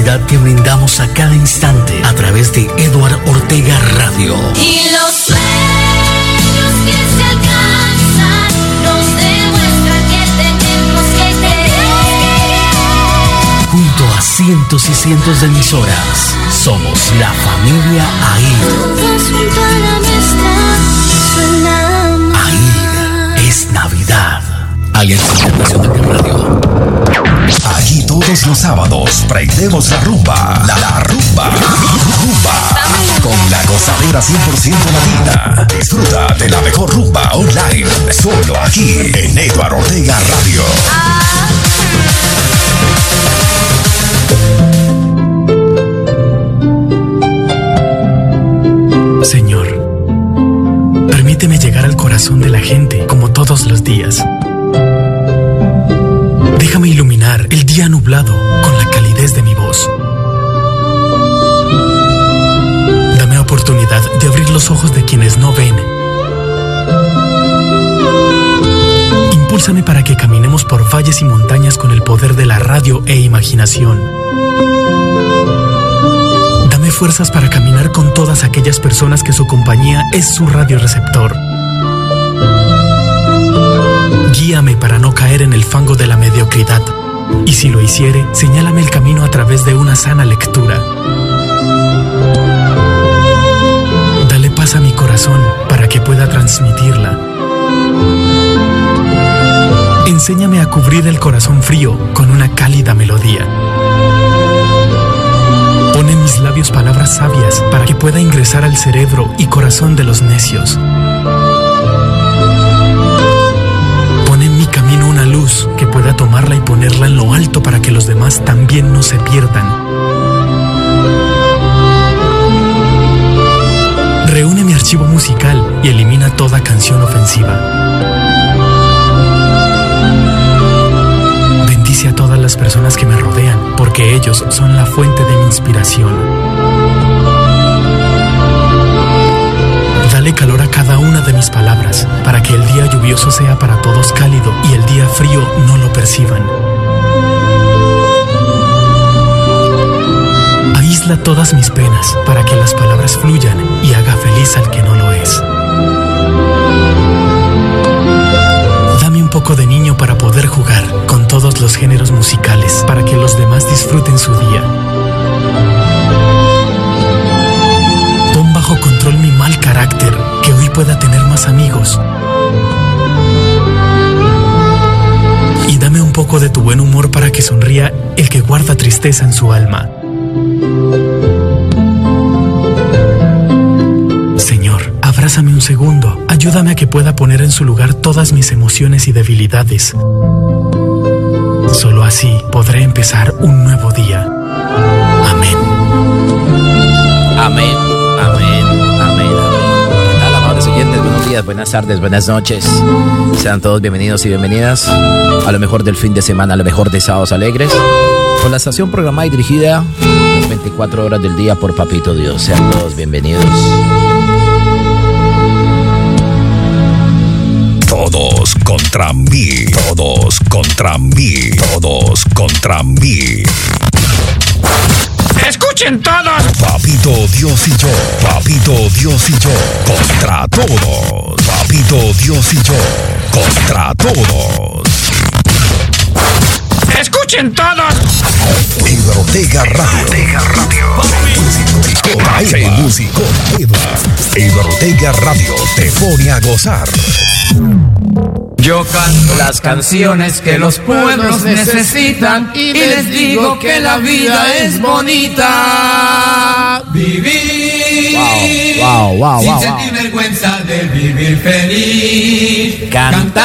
felicidad que brindamos a cada instante a través de Eduard Ortega Radio. Y los sueños que se alcanzan nos demuestran que tenemos que querer. Junto a cientos y cientos de emisoras, somos la familia AIR. Todos junto a la suena AIR es Navidad. Alianza Internacional de Radio. Aquí todos los sábados prendemos la rumba. La, la rumba. Rumba. Con la gozadera 100% latina. Disfruta de la mejor rumba online. Solo aquí en Eduardo Ortega Radio. Señor, permíteme llegar al corazón de la gente como todos los días. Déjame iluminar el día nublado con la calidez de mi voz. Dame oportunidad de abrir los ojos de quienes no ven. Impúlsame para que caminemos por valles y montañas con el poder de la radio e imaginación. Dame fuerzas para caminar con todas aquellas personas que su compañía es su radioreceptor. Guíame para no caer en el fango de la mediocridad. Y si lo hiciere, señálame el camino a través de una sana lectura. Dale paz a mi corazón para que pueda transmitirla. Enséñame a cubrir el corazón frío con una cálida melodía. Pon en mis labios palabras sabias para que pueda ingresar al cerebro y corazón de los necios. Camino una luz que pueda tomarla y ponerla en lo alto para que los demás también no se pierdan. Reúne mi archivo musical y elimina toda canción ofensiva. Bendice a todas las personas que me rodean, porque ellos son la fuente de mi inspiración. Dale calor a cada una de mis palabras, para que el día lluvioso sea para todos cálido y el día frío no lo perciban. Aísla todas mis penas, para que las palabras fluyan y haga feliz al que no lo es. Dame un poco de niño para poder jugar con todos los géneros musicales, para que los demás disfruten su día. Control mi mal carácter, que hoy pueda tener más amigos. Y dame un poco de tu buen humor para que sonría el que guarda tristeza en su alma. Señor, abrázame un segundo. Ayúdame a que pueda poner en su lugar todas mis emociones y debilidades. Solo así podré empezar un nuevo día. Días, buenas tardes, buenas noches. Sean todos bienvenidos y bienvenidas a lo mejor del fin de semana, a lo mejor de Sábados Alegres, con la estación programada y dirigida las 24 horas del día por Papito Dios. Sean todos bienvenidos. Todos contra mí. Todos contra mí. Todos contra mí. ¡Escuchen todos! Papito Dios y yo. Papito Dios y yo. Contra todos. Papito Dios y yo. Contra todos. ¡Escuchen todos! Ortega Radio. Ortega Radio. Músico músico Ortega Radio te pone a gozar. Yo canto las canciones que los pueblos necesitan y les digo que la vida es bonita. Vivir Wow, wow, wow, sin sentir vergüenza de vivir feliz. Cantar.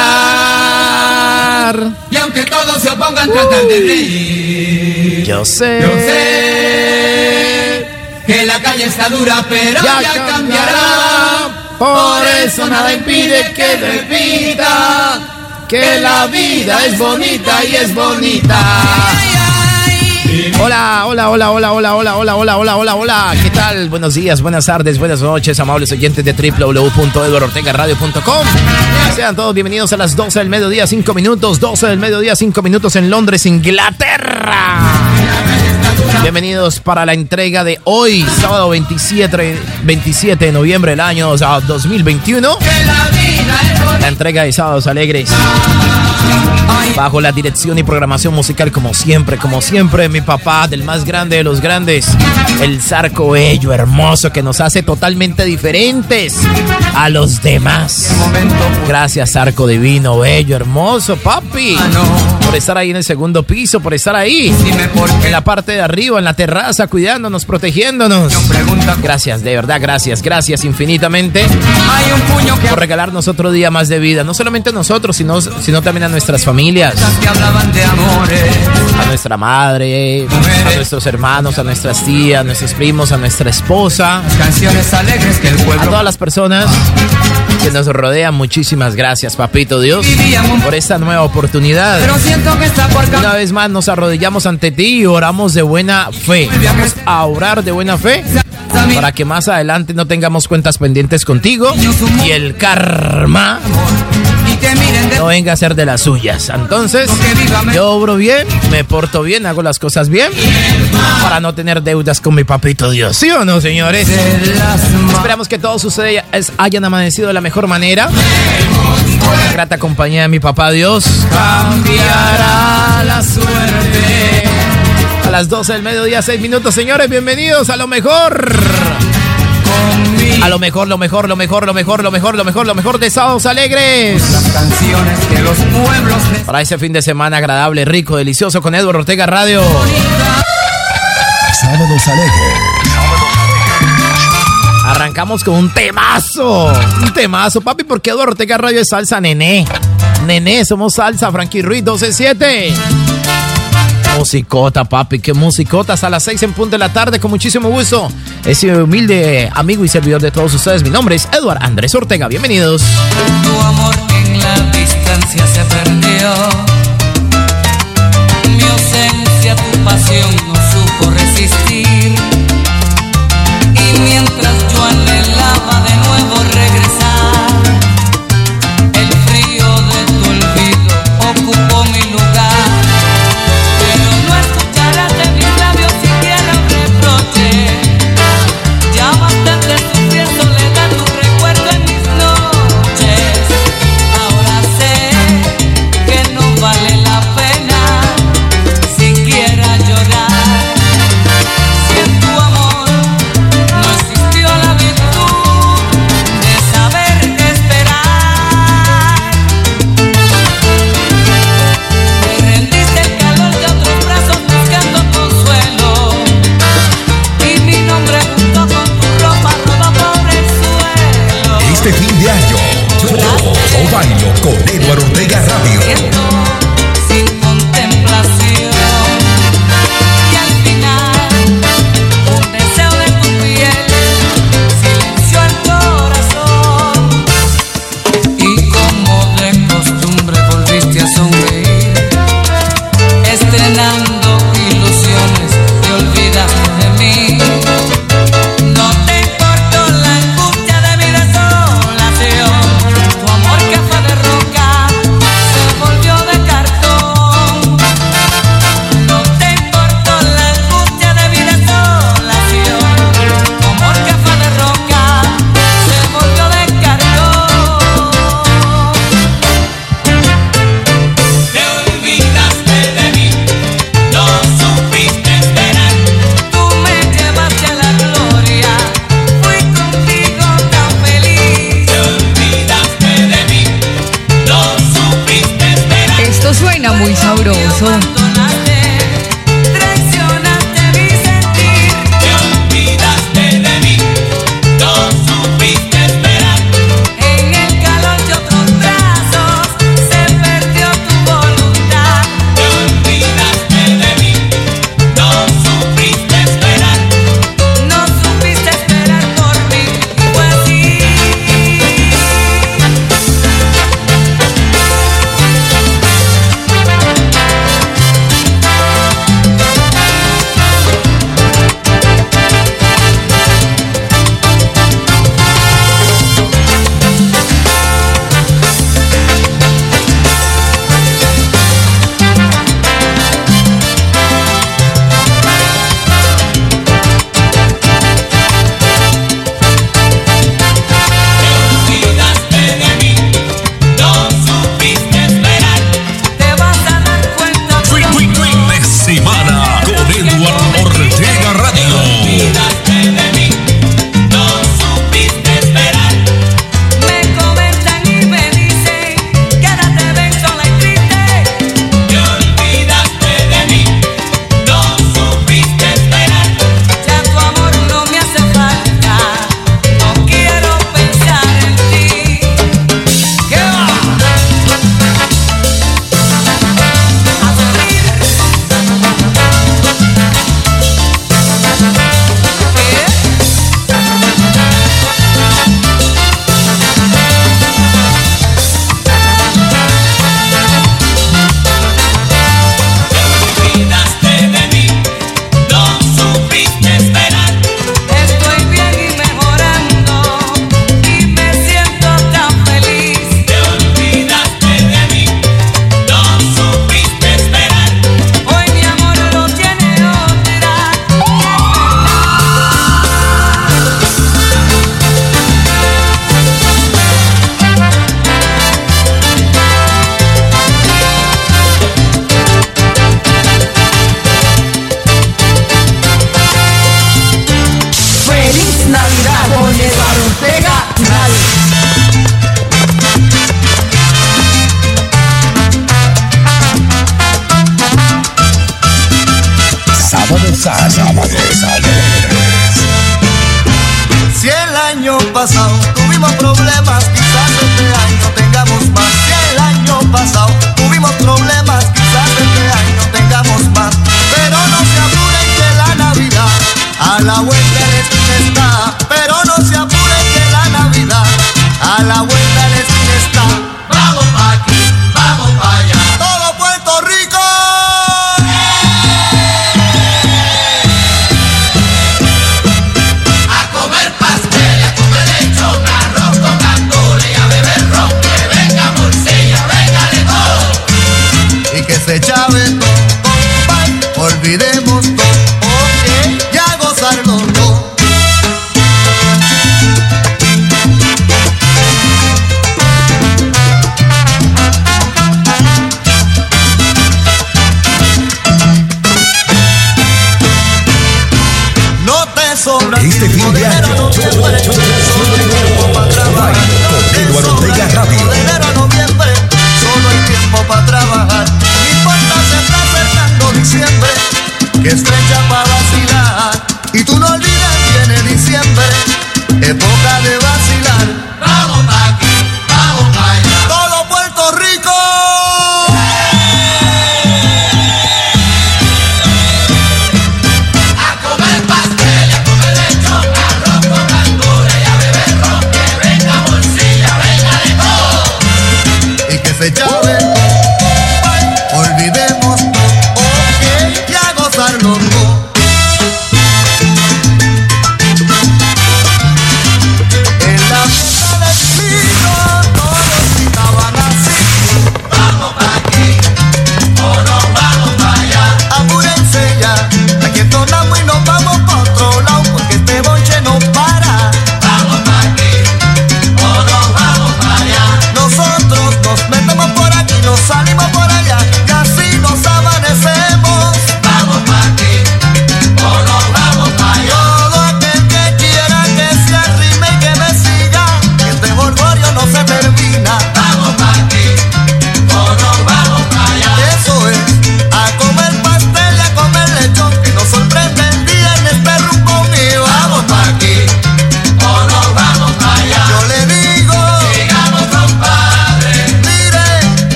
Y aunque todos se opongan, tratar de reír. Yo sé. Yo sé que la calle está dura, pero Ya ya, cambiará. Por eso nada impide que repita que la vida es bonita y es bonita. Hola, hola, hola, hola, hola, hola, hola, hola, hola, hola, hola. ¿Qué tal? Buenos días, buenas tardes, buenas noches, amables oyentes de www.eduardortegaradio.com. Sean todos bienvenidos a las 12 del mediodía, 5 minutos, 12 del mediodía, 5 minutos en Londres, Inglaterra. Bienvenidos para la entrega de hoy, sábado 27, 27 de noviembre del año 2021. La entrega de Sábados Alegres. Bajo la dirección y programación musical, como siempre, como siempre, mi papá, del más grande de los grandes, el zarco bello, hermoso, que nos hace totalmente diferentes a los demás. Gracias, zarco divino, bello, hermoso, papi, por estar ahí en el segundo piso, por estar ahí en la parte de arriba, en la terraza, cuidándonos, protegiéndonos. Gracias, de verdad, gracias, gracias infinitamente por regalarnos otro día más de vida. No solamente a nosotros, sino, sino también a nuestras familias. A nuestra madre, a nuestros hermanos, a nuestras tías, a nuestros primos, a nuestra esposa. A todas las personas que nos rodean, muchísimas gracias, papito Dios, por esta nueva oportunidad. Una vez más nos arrodillamos ante ti y oramos de buena fe. Vamos a orar de buena fe para que más adelante no tengamos cuentas pendientes contigo y el karma No venga a ser de las suyas. Entonces, yo obro bien, me porto bien, hago las cosas bien para no tener deudas con mi papito Dios. ¿Sí o no, señores? Esperamos que todos ustedes hayan amanecido de la mejor manera. La grata compañía de mi papá Dios cambiará la suerte. A las 12 del mediodía, 6 minutos, señores, bienvenidos a lo mejor. A lo mejor, lo mejor, lo mejor, lo mejor, lo mejor, lo mejor, lo mejor de Sábados Alegres. Las canciones que los pueblos Para ese fin de semana agradable, rico, delicioso con Edward Ortega Radio. Sábados Alegres. Arrancamos con un temazo. Un temazo, papi, porque Eduardo Ortega Radio es salsa nené. Nené, somos salsa, Frankie Ruiz 127. Musicota, papi, qué musicotas a las 6 en punto de la tarde, con muchísimo gusto. Ese humilde amigo y servidor de todos ustedes, mi nombre es Eduard Andrés Ortega. Bienvenidos. Tu amor en la distancia se perdió. Mi ausencia, tu pasión no supo resistir. Y mientras yo anhelaba de nuevo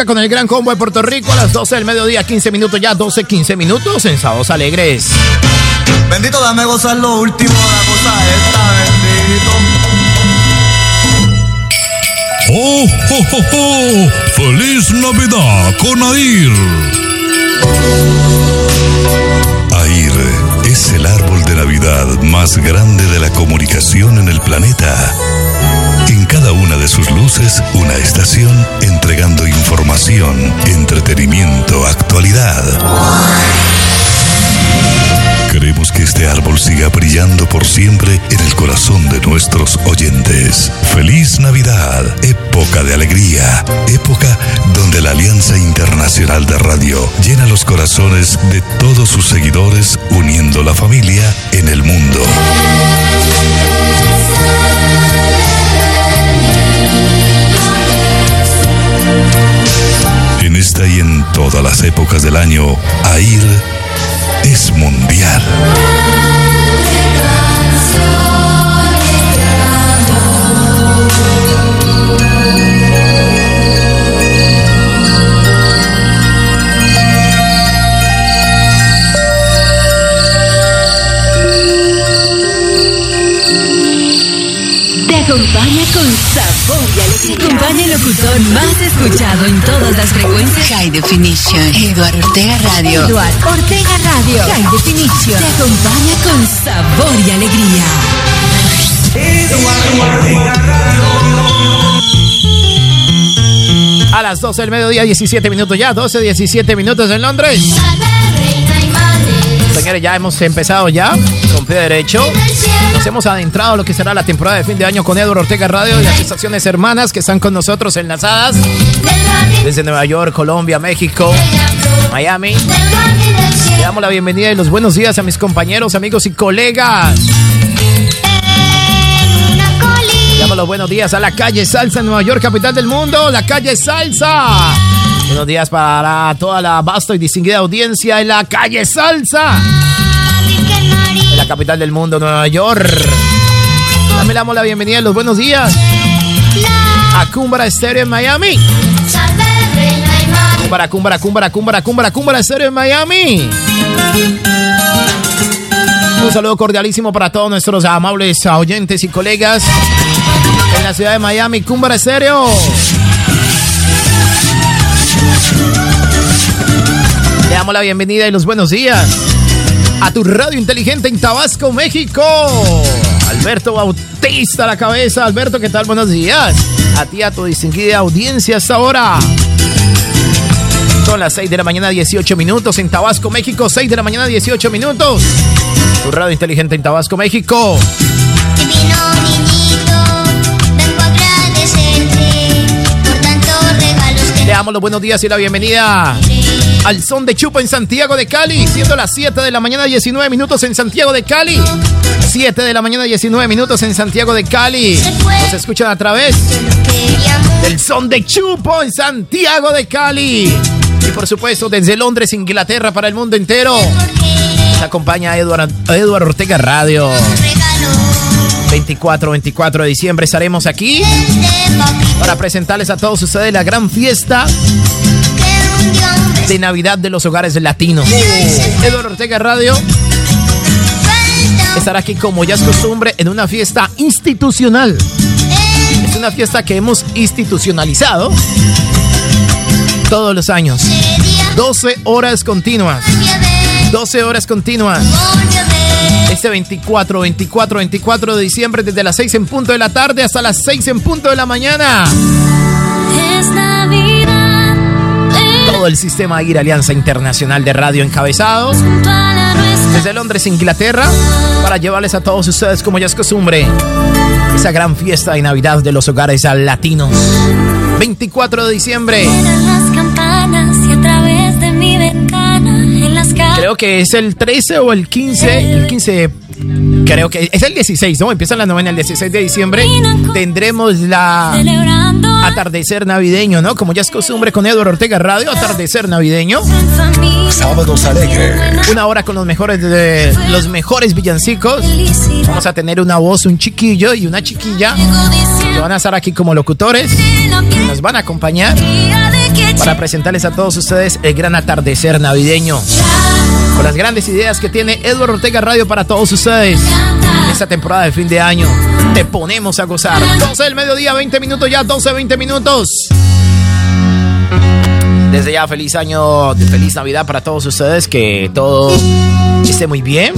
música con el gran combo de Puerto Rico a las 12 del mediodía, 15 minutos ya, 12, 15 minutos en Sábados Alegres. Bendito, dame gozar lo último, la cosa esta, bendito. ¡Oh, oh, oh, oh! feliz Navidad con Air! Air es el árbol de Navidad más grande de la comunicación en el planeta en cada una de sus luces una estación entregando información, entretenimiento, actualidad. Queremos que este árbol siga brillando por siempre en el corazón de nuestros oyentes. Feliz Navidad, época de alegría, época donde la Alianza Internacional de Radio llena los corazones de todos sus seguidores uniendo la familia en el mundo. esta y en todas las épocas del año, AIR es mundial. Te acompaña con el locutor más escuchado en todas las frecuencias. High Definition. Eduardo Ortega Radio. Eduardo Ortega Radio. High Definition. Te acompaña con sabor y alegría. A las 12 del mediodía, 17 minutos ya, 12, 17 minutos en Londres. Señores, ya hemos empezado ya con pie derecho. Nos hemos adentrado a lo que será la temporada de fin de año con Eduardo Ortega Radio y las estaciones hermanas que están con nosotros enlazadas desde Nueva York, Colombia, México, Miami. Le damos la bienvenida y los buenos días a mis compañeros, amigos y colegas. Le damos los buenos días a la calle Salsa Nueva York, capital del mundo, la calle Salsa. Buenos días para toda la vasta y distinguida audiencia en la calle Salsa. En la capital del mundo, Nueva York. También damos la bienvenida y los buenos días a Cumbra Estéreo en Miami. Cumbra, Cumbra, Cumbra, Cumbra, Cumbra, Cumbra Estéreo en Miami. Un saludo cordialísimo para todos nuestros amables oyentes y colegas en la ciudad de Miami. Cumbra Estéreo. Le damos la bienvenida y los buenos días a tu radio inteligente en Tabasco, México. Alberto Bautista a la cabeza. Alberto, ¿qué tal? Buenos días. A ti, a tu distinguida audiencia hasta ahora. Son las 6 de la mañana, 18 minutos en Tabasco, México. 6 de la mañana, 18 minutos. Tu radio inteligente en Tabasco, México. Le damos los buenos días y la bienvenida al son de Chupa en Santiago de Cali, siendo las 7 de la mañana 19 minutos en Santiago de Cali. 7 de la mañana 19 minutos en Santiago de Cali. Nos escuchan a través del son de Chupo en Santiago de Cali. Y por supuesto desde Londres, Inglaterra para el mundo entero. Nos acompaña Eduardo, Eduardo Ortega Radio. 24, 24 de diciembre estaremos aquí para presentarles a todos ustedes la gran fiesta de Navidad de los hogares latinos. Eduardo Ortega Radio estará aquí como ya es costumbre en una fiesta institucional. Es una fiesta que hemos institucionalizado todos los años. 12 horas continuas. 12 horas continuas. Este 24, 24, 24 de diciembre desde las 6 en punto de la tarde hasta las 6 en punto de la mañana. Todo el sistema IR Alianza Internacional de Radio encabezados desde Londres, Inglaterra, para llevarles a todos ustedes, como ya es costumbre, esa gran fiesta de Navidad de los hogares latinos. 24 de diciembre. Creo que es el 13 o el 15. El 15. Creo que es el 16, ¿no? Empieza la novena el 16 de diciembre. Tendremos la atardecer navideño, ¿no? Como ya es costumbre con Eduardo Ortega Radio, atardecer navideño. Sábados alegres. Una hora con los mejores de los mejores villancicos. Vamos a tener una voz, un chiquillo y una chiquilla que van a estar aquí como locutores. piel Nos van a acompañar de que para presentarles a todos ustedes el gran atardecer navideño. Con las grandes ideas que tiene Eduardo Ortega Radio para todos ustedes. En esta temporada de fin de año. Te ponemos a gozar. 12 del mediodía, 20 minutos ya, 12, 20 minutos. Desde ya, feliz año, feliz Navidad para todos ustedes. Que todo esté muy bien.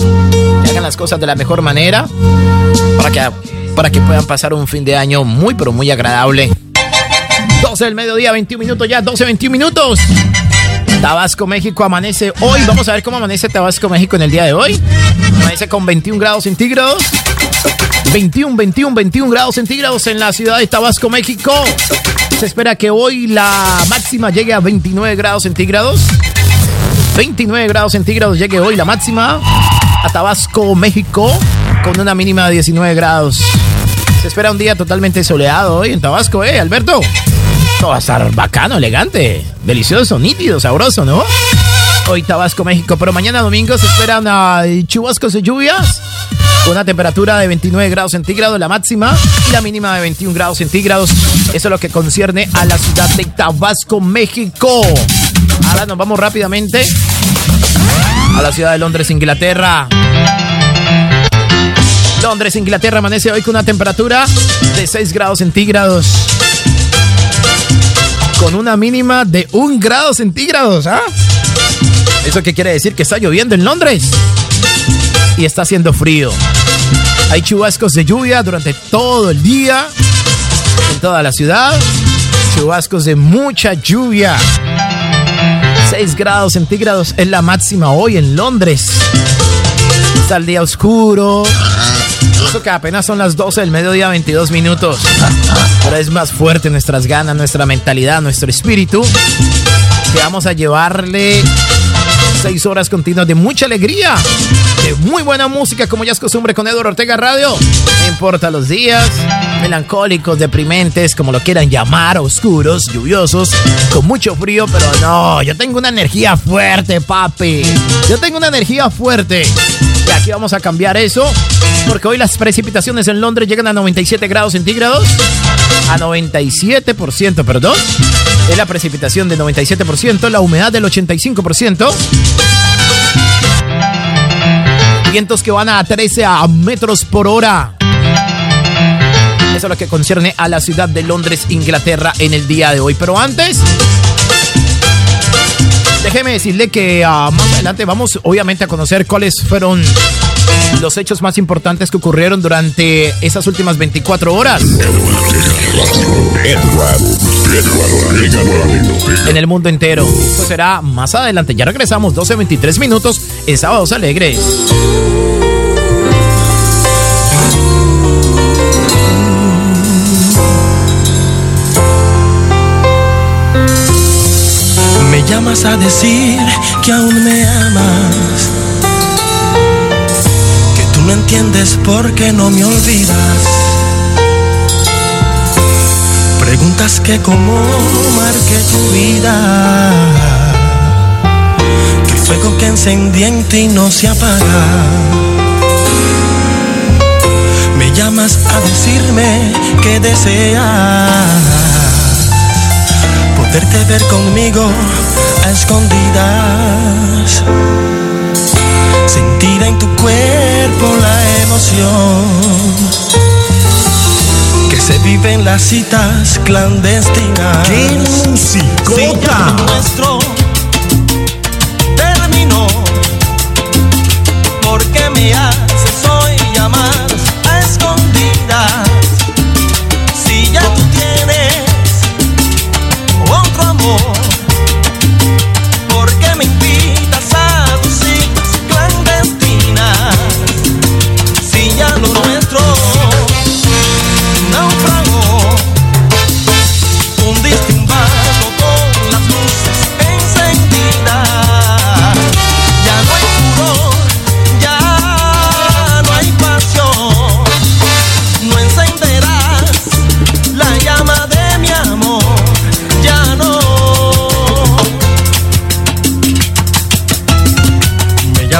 Que hagan las cosas de la mejor manera. Para que, para que puedan pasar un fin de año muy, pero muy agradable. 12 del mediodía, 21 minutos ya, 12, 21 minutos. Tabasco, México amanece hoy. Vamos a ver cómo amanece Tabasco, México en el día de hoy. Amanece con 21 grados centígrados. 21, 21, 21 grados centígrados en la ciudad de Tabasco, México. Se espera que hoy la máxima llegue a 29 grados centígrados. 29 grados centígrados llegue hoy la máxima a Tabasco, México, con una mínima de 19 grados. Se espera un día totalmente soleado hoy en Tabasco, ¿eh, Alberto? Todo va a estar bacano, elegante, delicioso, nítido, sabroso, ¿no? Hoy Tabasco, México, pero mañana domingo se esperan chubascos y lluvias con una temperatura de 29 grados centígrados, la máxima, y la mínima de 21 grados centígrados. Eso es lo que concierne a la ciudad de Tabasco, México. Ahora nos vamos rápidamente a la ciudad de Londres, Inglaterra. Londres, Inglaterra, amanece hoy con una temperatura de 6 grados centígrados. Con una mínima de 1 grado centígrados, ¿ah? ¿Eso qué quiere decir? Que está lloviendo en Londres. Y está haciendo frío. Hay chubascos de lluvia durante todo el día en toda la ciudad. Chubascos de mucha lluvia. 6 grados centígrados es la máxima hoy en Londres. Está el día oscuro. Eso que apenas son las 12 del mediodía, 22 minutos. Pero es más fuerte nuestras ganas, nuestra mentalidad, nuestro espíritu. Que vamos a llevarle seis horas continuas de mucha alegría, de muy buena música, como ya es costumbre con Eduardo Ortega Radio. No importa los días, melancólicos, deprimentes, como lo quieran llamar, oscuros, lluviosos, con mucho frío, pero no, yo tengo una energía fuerte, papi. Yo tengo una energía fuerte. Aquí vamos a cambiar eso, porque hoy las precipitaciones en Londres llegan a 97 grados centígrados. A 97%, perdón. Es la precipitación del 97%, la humedad del 85%. Vientos que van a 13 a metros por hora. Eso es lo que concierne a la ciudad de Londres, Inglaterra, en el día de hoy. Pero antes, déjeme decirle que ah, más adelante vamos obviamente a conocer cuáles fueron los hechos más importantes que ocurrieron durante esas últimas 24 horas. En el mundo entero. Eso será más adelante. Ya regresamos, 12.23 minutos en Sábados Alegres. Llamas a decir que aún me amas. Que tú no entiendes por qué no me olvidas. Preguntas que cómo marqué tu vida. Que fuego que encendí en ti no se apaga. Me llamas a decirme que deseas poderte ver conmigo a escondidas. Sentir en tu cuerpo la emoción que se vive en las citas clandestinas. ¡Qué musicota! Si nuestro terminó, porque me haces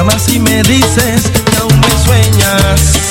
llamas y me dices que aún me sueñas.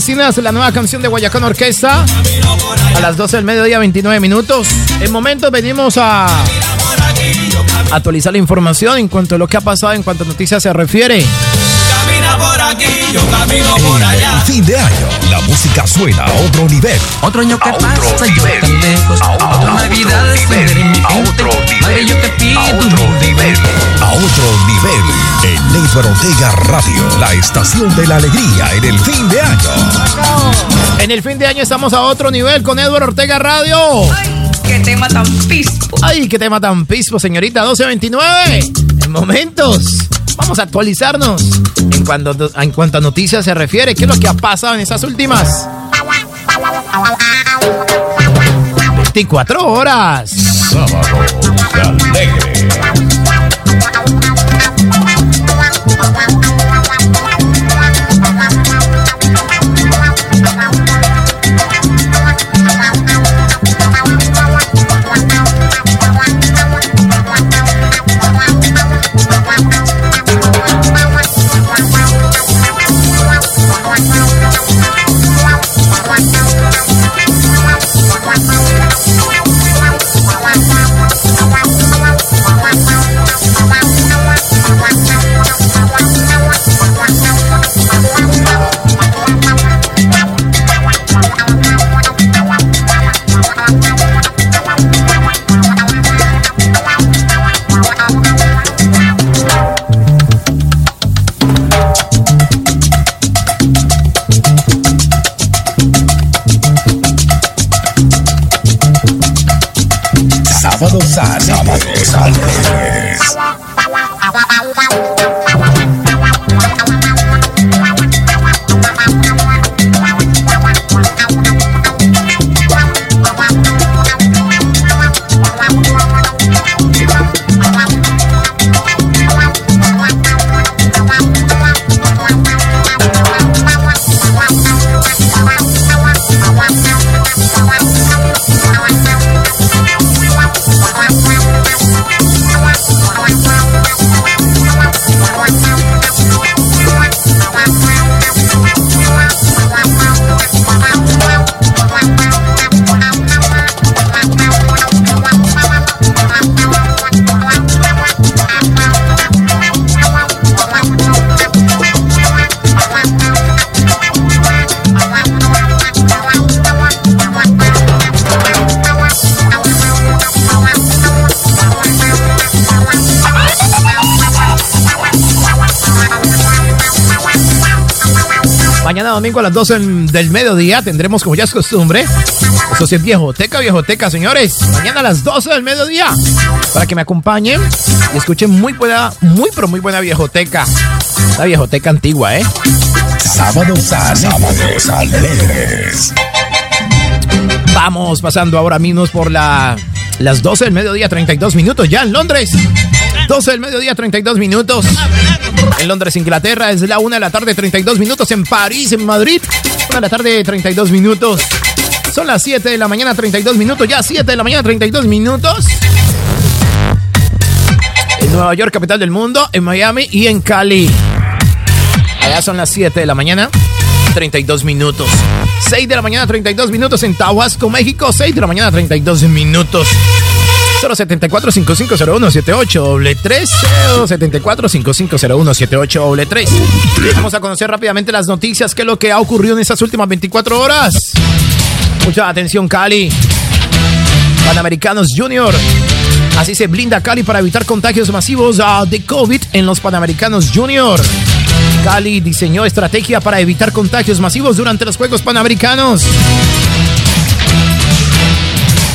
Cita clandestina es la nueva canción de Guayacán Orquesta. A las 12 del mediodía, 29 minutos. En momentos venimos a actualizar la información en cuanto a lo que ha pasado en cuanto a noticias se refiere. Camino por allá. Fin de año, la música suena a otro nivel. Otro año que A pasa, otro yo nivel. tan lejos. A Otra otro Navidad nivel. mi A otro Madre, yo te pido A otro nivel. A otro nivel. En Neighbor Ortega Radio, la estación de la alegría en el fin de año. En el fin de año estamos a otro nivel con Edward Ortega Radio. Qué tema tan pispo. Ay, qué tema tan pispo, señorita 1229. En momentos. Vamos a actualizarnos en cuanto, en a noticias se refiere. ¿Qué es lo que ha pasado en esas últimas 24 horas? Sábado alegre. Sábados domingo a las 12 del mediodía tendremos, como ya es costumbre, eso sí es viejoteca, viejoteca, señores. Mañana a las 12 del mediodía, para que me acompañen y escuchen muy buena, muy pero muy buena viejoteca. La viejoteca antigua, ¿eh? Sábados. Sábados alegres. Vamos pasando ahora mismo por la, las 12 del mediodía, 32 minutos ya en Londres. 12 del mediodía, 32 minutos. En Londres, Inglaterra, es la 1 de la tarde, 32 minutos. En París, en Madrid, 1 de la tarde, 32 minutos. Son las 7 de la mañana, 32 minutos. Ya 7 de la mañana, 32 minutos. En Nueva York, capital del mundo. En Miami y en Cali. Allá son las 7 de la mañana, 32 minutos. 6 de la mañana, 32 minutos en Tabasco, México. 6 de la mañana, 32 minutos. 074 5501 78 3 074 5501 78 3 Vamos a conocer rápidamente las noticias, qué es lo que ha ocurrido en estas últimas 24 horas. Mucha atención, Cali. Panamericanos Junior. Así se blinda Cali para evitar contagios masivos ah, de COVID en los Panamericanos Junior. Cali diseñó estrategia para evitar contagios masivos durante los Juegos Panamericanos.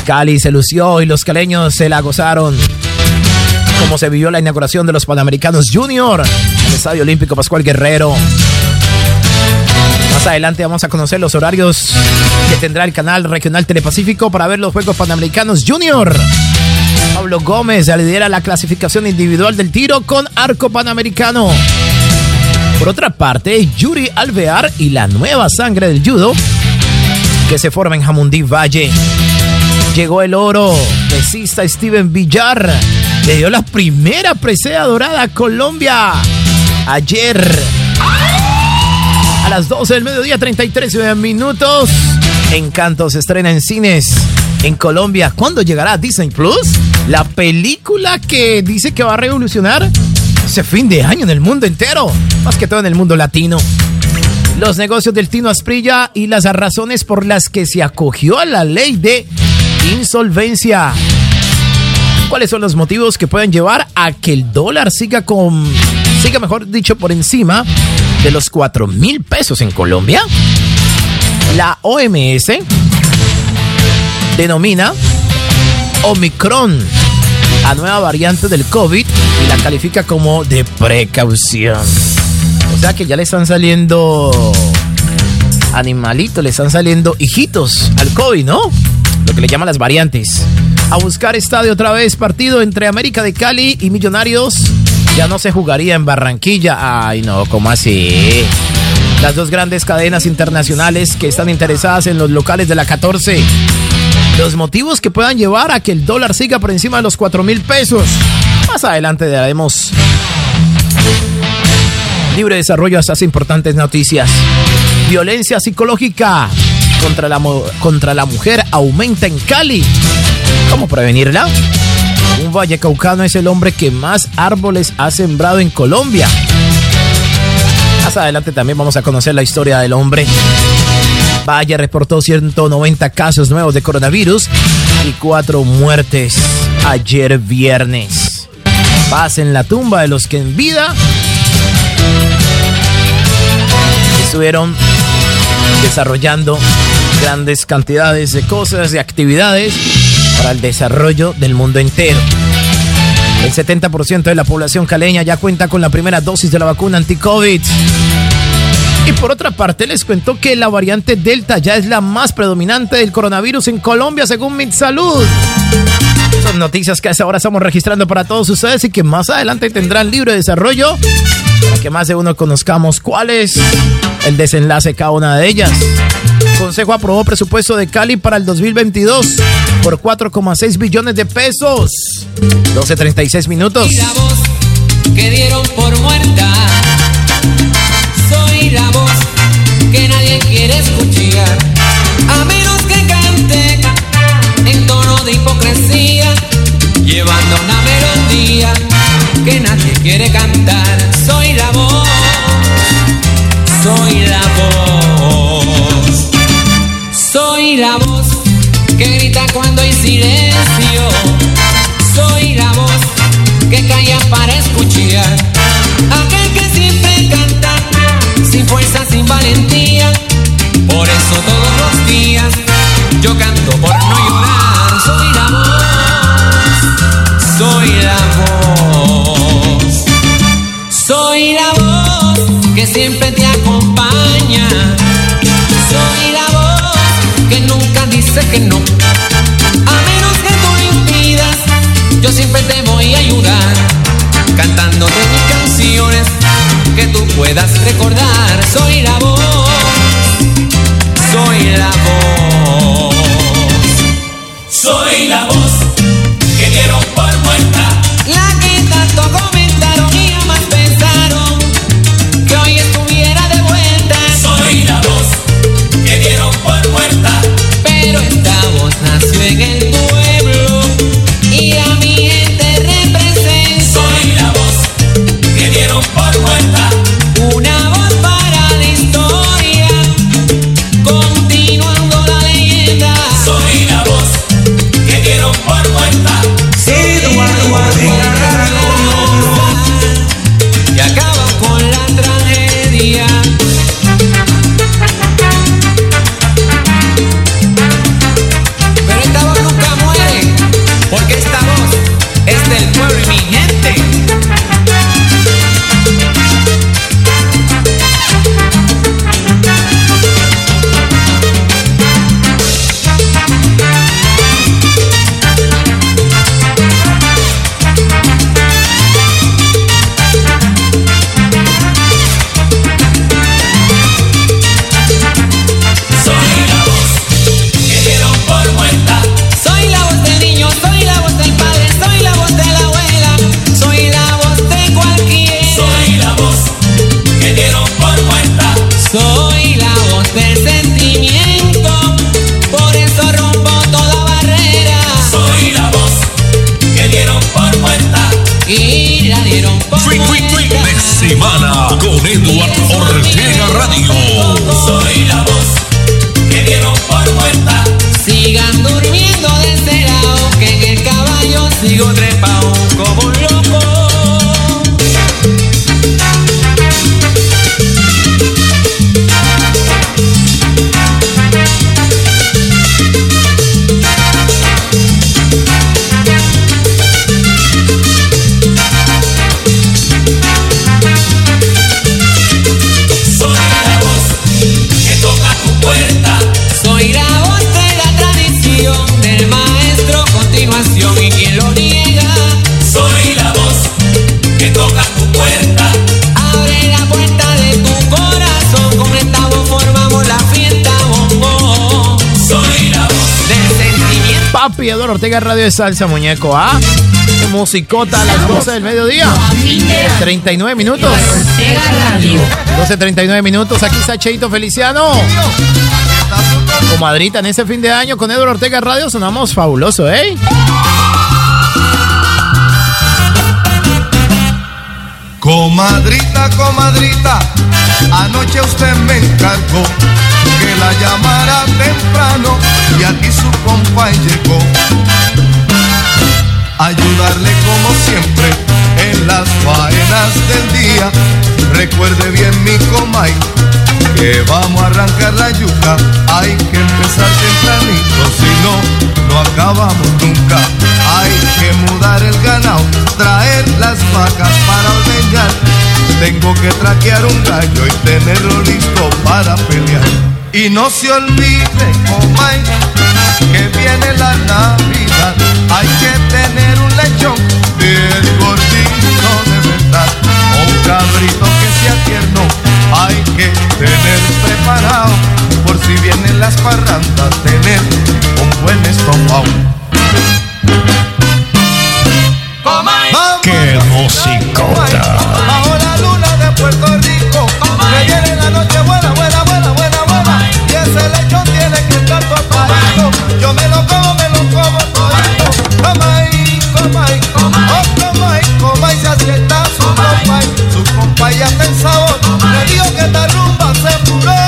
Cali se lució y los caleños se la gozaron. Como se vivió la inauguración de los Panamericanos Junior en el Estadio Olímpico Pascual Guerrero. Más adelante vamos a conocer los horarios que tendrá el canal regional Telepacífico para ver los Juegos Panamericanos Junior. Pablo Gómez lidera la clasificación individual del tiro con arco panamericano. Por otra parte, Yuri Alvear y la nueva sangre del judo que se forma en Jamundí Valle. Llegó el oro. Pesista Steven Villar le dio la primera presea dorada a Colombia. Ayer. A las 12 del mediodía, 33 minutos. Encanto se estrena en cines en Colombia. ¿Cuándo llegará Disney Plus? La película que dice que va a revolucionar ese fin de año en el mundo entero. Más que todo en el mundo latino. Los negocios del Tino Asprilla y las razones por las que se acogió a la ley de insolvencia. ¿Cuáles son los motivos que pueden llevar a que el dólar siga con, siga mejor dicho, por encima de los 4 mil pesos en Colombia? La OMS denomina Omicron a nueva variante del COVID y la califica como de precaución. O sea que ya le están saliendo animalitos, le están saliendo hijitos al COVID, ¿no? Que le llaman las variantes. A buscar estadio otra vez, partido entre América de Cali y Millonarios. Ya no se jugaría en Barranquilla. Ay, no, ¿cómo así? Las dos grandes cadenas internacionales que están interesadas en los locales de la 14. Los motivos que puedan llevar a que el dólar siga por encima de los 4 mil pesos. Más adelante daremos libre desarrollo estas importantes noticias. Violencia psicológica contra la, contra la mujer aumenta en Cali. ¿Cómo prevenirla? Un vallecaucano es el hombre que más árboles ha sembrado en Colombia. Más adelante también vamos a conocer la historia del hombre. Valle reportó 190 casos nuevos de coronavirus y cuatro muertes ayer viernes. Paz en la tumba de los que en vida estuvieron desarrollando grandes cantidades de cosas, de actividades para el desarrollo del mundo entero. El 70% de la población caleña ya cuenta con la primera dosis de la vacuna anti-COVID. Y por otra parte, les cuento que la variante Delta ya es la más predominante del coronavirus en Colombia, según MidSalud. Son noticias que a esta hora estamos registrando para todos ustedes y que más adelante tendrán libre desarrollo para que más de uno conozcamos cuál es el desenlace de cada una de ellas. Consejo aprobó presupuesto de Cali para el 2022 por 4,6 billones de pesos. 12.36 minutos. Dieron por muerta. La voz que nadie quiere escuchar. A menos que cante en tono de hipocresía, llevando una melodía que nadie quiere cantar. Siempre te acompaña. Soy la voz que nunca dice que no. A menos que tú lo impidas, yo siempre te voy a ayudar. Cantándote mis canciones que tú puedas recordar. Soy la voz, Papi, Eduardo Ortega Radio de Salsa, muñeco, ¿ah? Musicota a las 12 del mediodía. 39 minutos. 12.39 minutos. Aquí está Cheito Feliciano. Comadrita, en ese fin de año con Eduardo Ortega Radio sonamos fabuloso, ¿eh? Comadrita, comadrita, anoche usted me encargó que la llamara temprano y aquí su compa llegó. Ayudarle como siempre en las faenas del día. Recuerde bien mi comay que vamos a arrancar la yuca. Hay que empezar tempranito, si no, no acabamos nunca. Hay que mudar el ganado, traer las vacas para ordeñar. Tengo que traquear un gallo y tenerlo listo para pelear. Y no se olvide, comay, que viene la Navidad. Hay que tener un lechón bien gordito de verdad. O un cabrito que sea tierno. Hay que tener preparado por si vienen las parrandas. Tener un buen estómago. ¡Qué musicota! Bajo la luna de Puerto Rico, que viene la noche buena, buena, ese lechón tiene que estar tostadito. Yo me lo como, me lo como todito. Comay, comay, oh comay, comay se acierta su compay. Su compay hasta el sabor. Le digo que esta rumba se puró,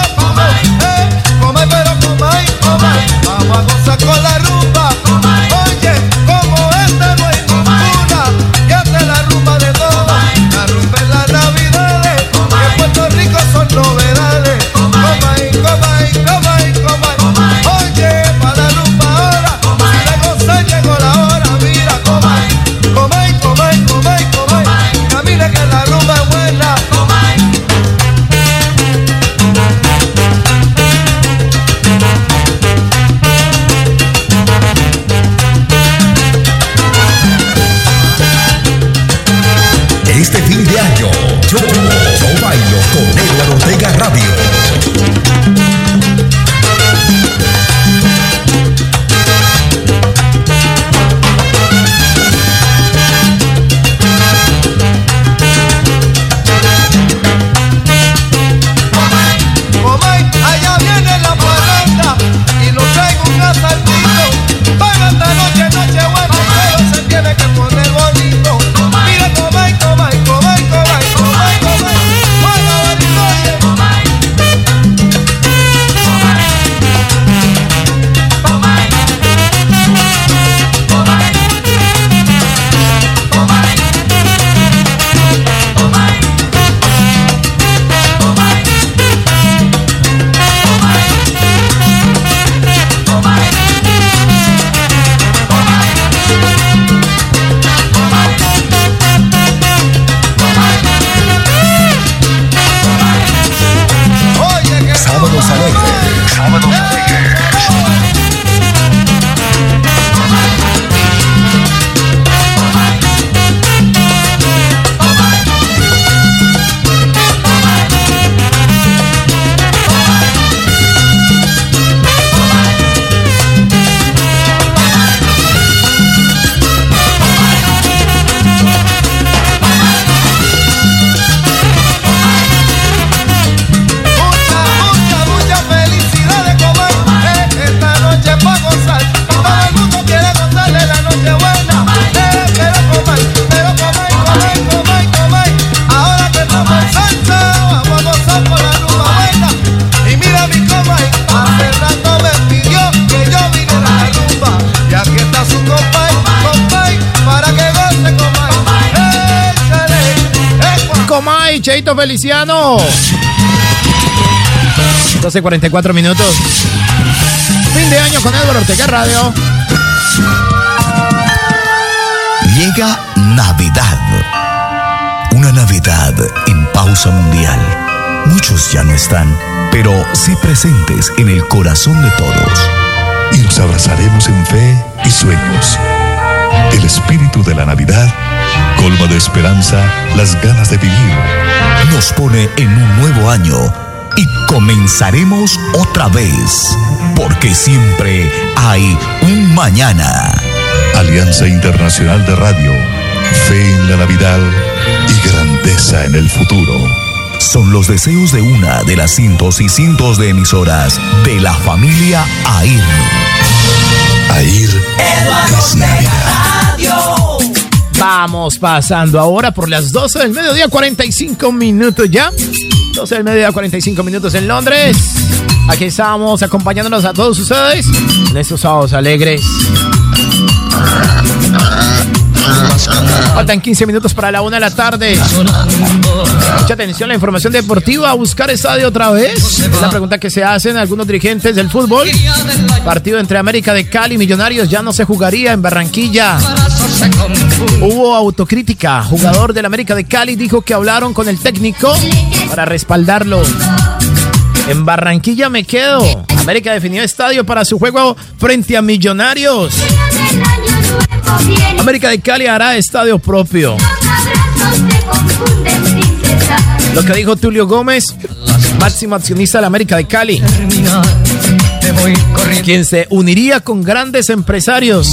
Cheito Feliciano. 12.44 minutos. Fin de año con Edward Ortega Radio. Llega Navidad. Una Navidad en pausa mundial. Muchos ya no están, pero sí presentes en el corazón de todos. Y nos abrazaremos en fe y sueños. El espíritu de la Navidad colma de esperanza las ganas de vivir. Nos pone en un nuevo año y comenzaremos otra vez, porque siempre hay un mañana. Alianza Internacional de Radio. Fe en la Navidad y grandeza en el futuro. Son los deseos de una de las cientos y cientos de emisoras de la familia AIR. AIR es Navidad. Vamos pasando ahora por las 12 del mediodía, 45 minutos ya. 12 del mediodía, 45 minutos en Londres. Aquí estamos acompañándonos a todos ustedes en estos sábados alegres. Faltan 15 minutos para la una de la tarde. Mucha atención, la información deportiva. ¿Buscar estadio otra vez? Es la pregunta que se hacen algunos dirigentes del fútbol. Partido entre América de Cali y Millonarios ya no se jugaría en Barranquilla. Hubo autocrítica. Jugador del América de Cali dijo que hablaron con el técnico para respaldarlo. En Barranquilla me quedo. América definió estadio para su juego frente a Millonarios. América de Cali hará estadio propio. Lo que dijo Tulio Gómez, máximo accionista de la América de Cali, quien se uniría con grandes empresarios.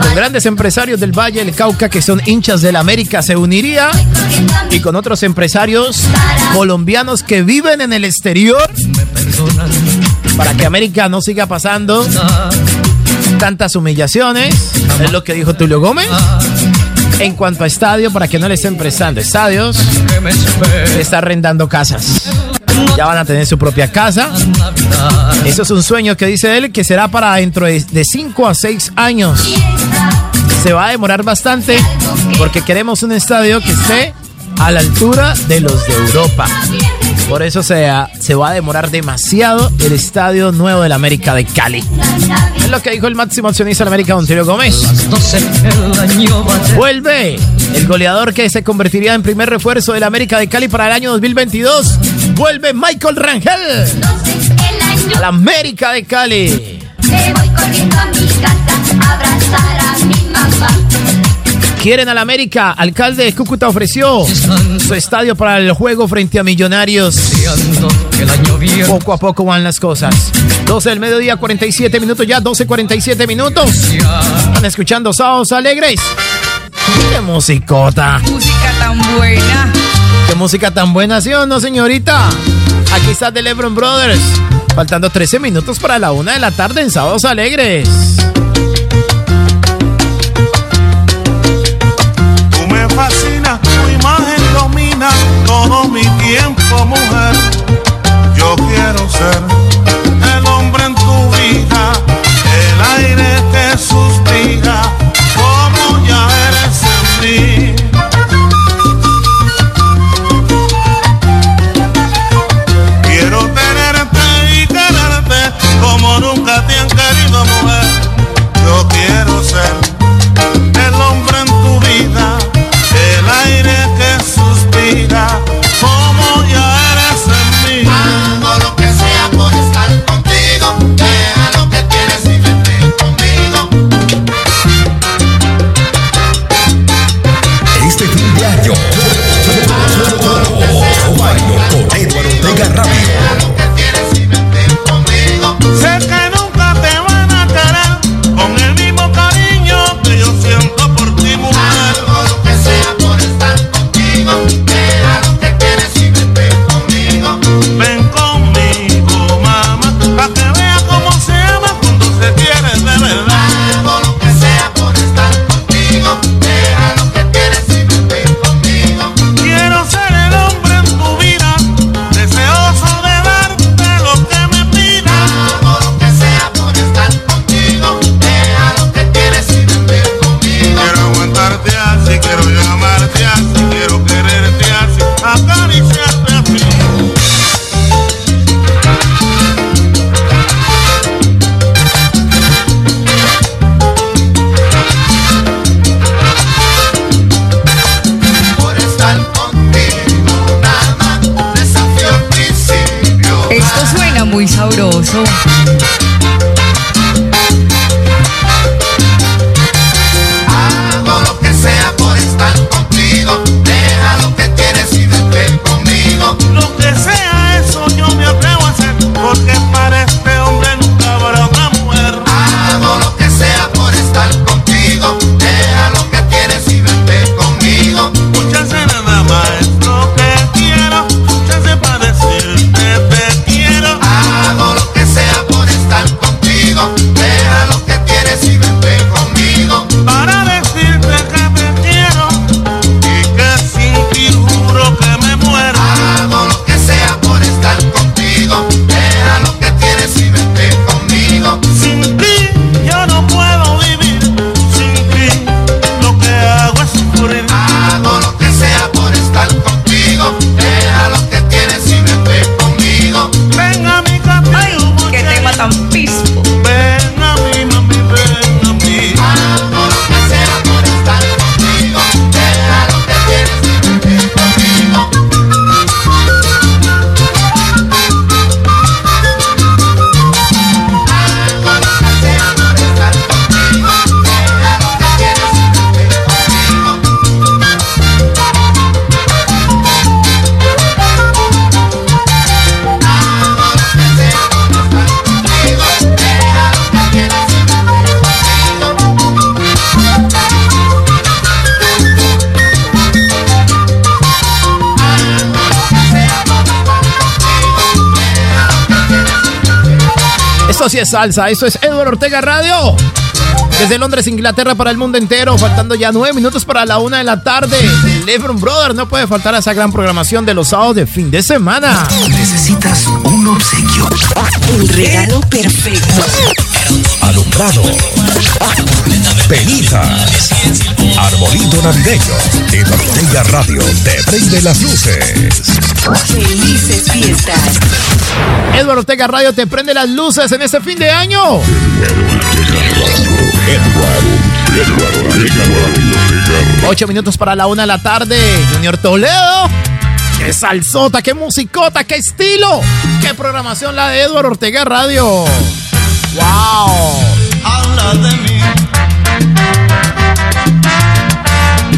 Con grandes empresarios del Valle del Cauca que son hinchas del América se uniría y con otros empresarios colombianos que viven en el exterior para que América no siga pasando tantas humillaciones, es lo que dijo Tulio Gómez. En cuanto a estadio, para que no le estén prestando estadios, está arrendando casas. Ya van a tener su propia casa. Eso es un sueño que dice él que será para dentro de 5 a 6 años. Se va a demorar bastante porque queremos un estadio que esté a la altura de los de Europa. Por eso se, se va a demorar demasiado el estadio nuevo del América de Cali. Es lo que dijo el máximo accionista del América, Don Tulio Gómez. Vuelve el goleador que se convertiría en primer refuerzo del América de Cali para el año 2022. Vuelve Michael Rangel al América de Cali. Me voy corriendo a mi casa a abrazar a mi mamá. Quieren al América. Alcalde de Cúcuta ofreció su estadio para el juego frente a Millonarios. Poco a poco van las cosas. 12 del mediodía, 47 minutos ya, 12, 47 minutos. Están escuchando Sábados Alegres. ¡Qué musicota! Música tan buena. ¡Qué música tan buena, sí o no, señorita! Aquí está The Lebron Brothers. Faltando 13 minutos para la una de la tarde en Sábados Alegres. Mi tiempo, mujer. Yo quiero ser sí es salsa. Esto es Edward Ortega Radio. Desde Londres, Inglaterra, para el mundo entero. Faltando ya nueve minutos para la una de la tarde. El Lebron Brother no puede faltar a esa gran programación de los sábados de fin de semana. Necesitas un obsequio. Un regalo perfecto. Prado, Penita, Arbolito Navideño y Norteña Radio te prende las luces. Felices fiestas. Eduardo Ortega Radio te prende las luces en este fin de año. Ocho minutos para la una de la tarde. Junior Toledo. ¡Qué salsota! ¡Qué musicota! ¡Qué estilo! ¡Qué programación la de Eduardo Ortega Radio! ¡Wow! de mí.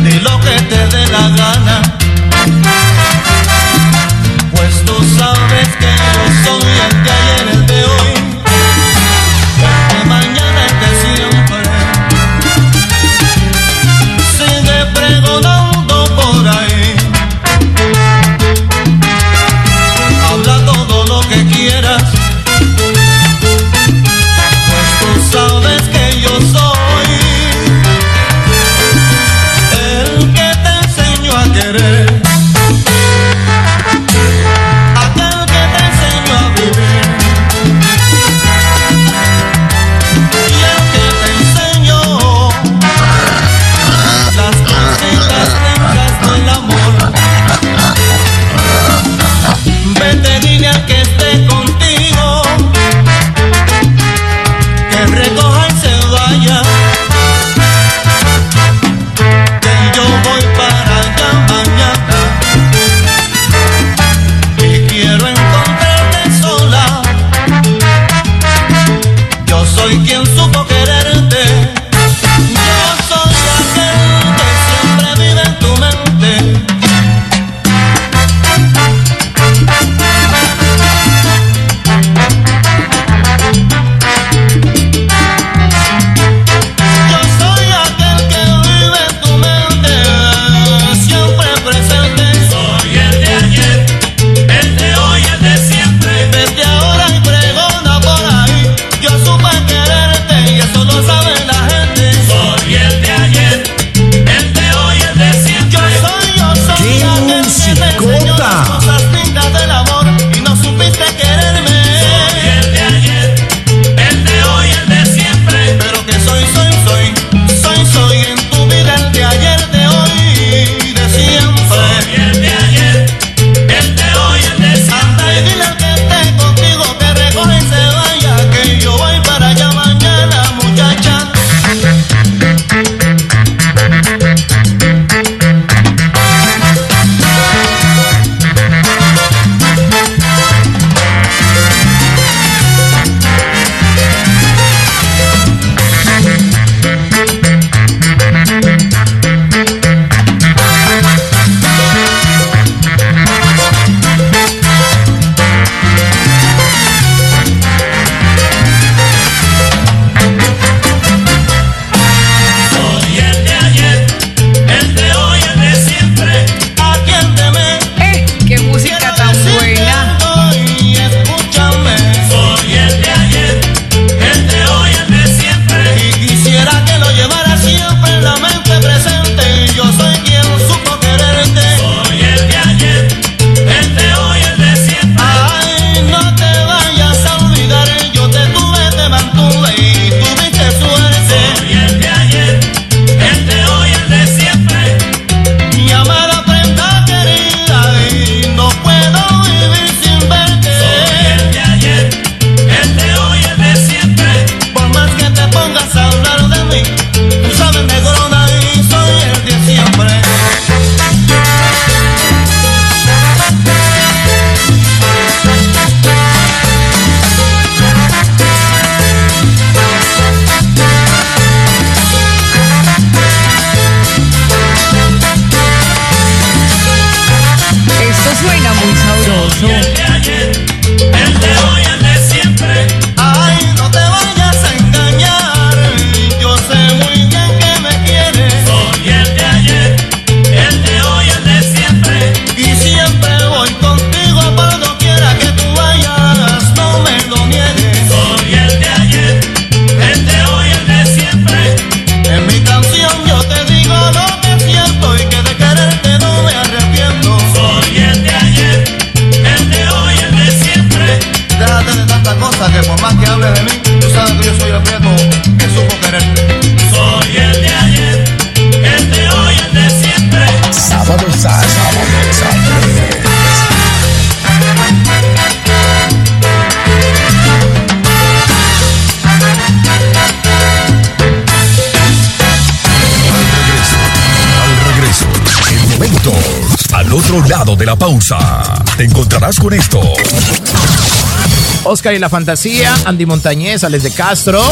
Di lo que te dé la gana, pues tú sabes que yo soy el que lado de la pausa. Te encontrarás con esto. Oscar y la Fantasía, Andy Montañez, Alex de Castro.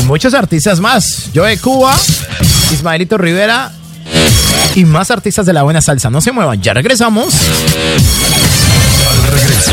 Y muchos artistas más. Yo de Cuba, Ismaelito Rivera y más artistas de la buena salsa. No se muevan, ya regresamos. Al regreso.